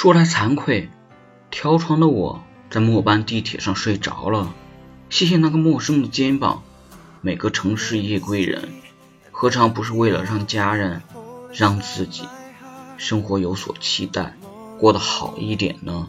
说来惭愧，挑床的我在末班地铁上睡着了。谢谢那个陌生的肩膀。每个城市夜归人，何尝不是为了让家人、让自己生活有所期待，过得好一点呢？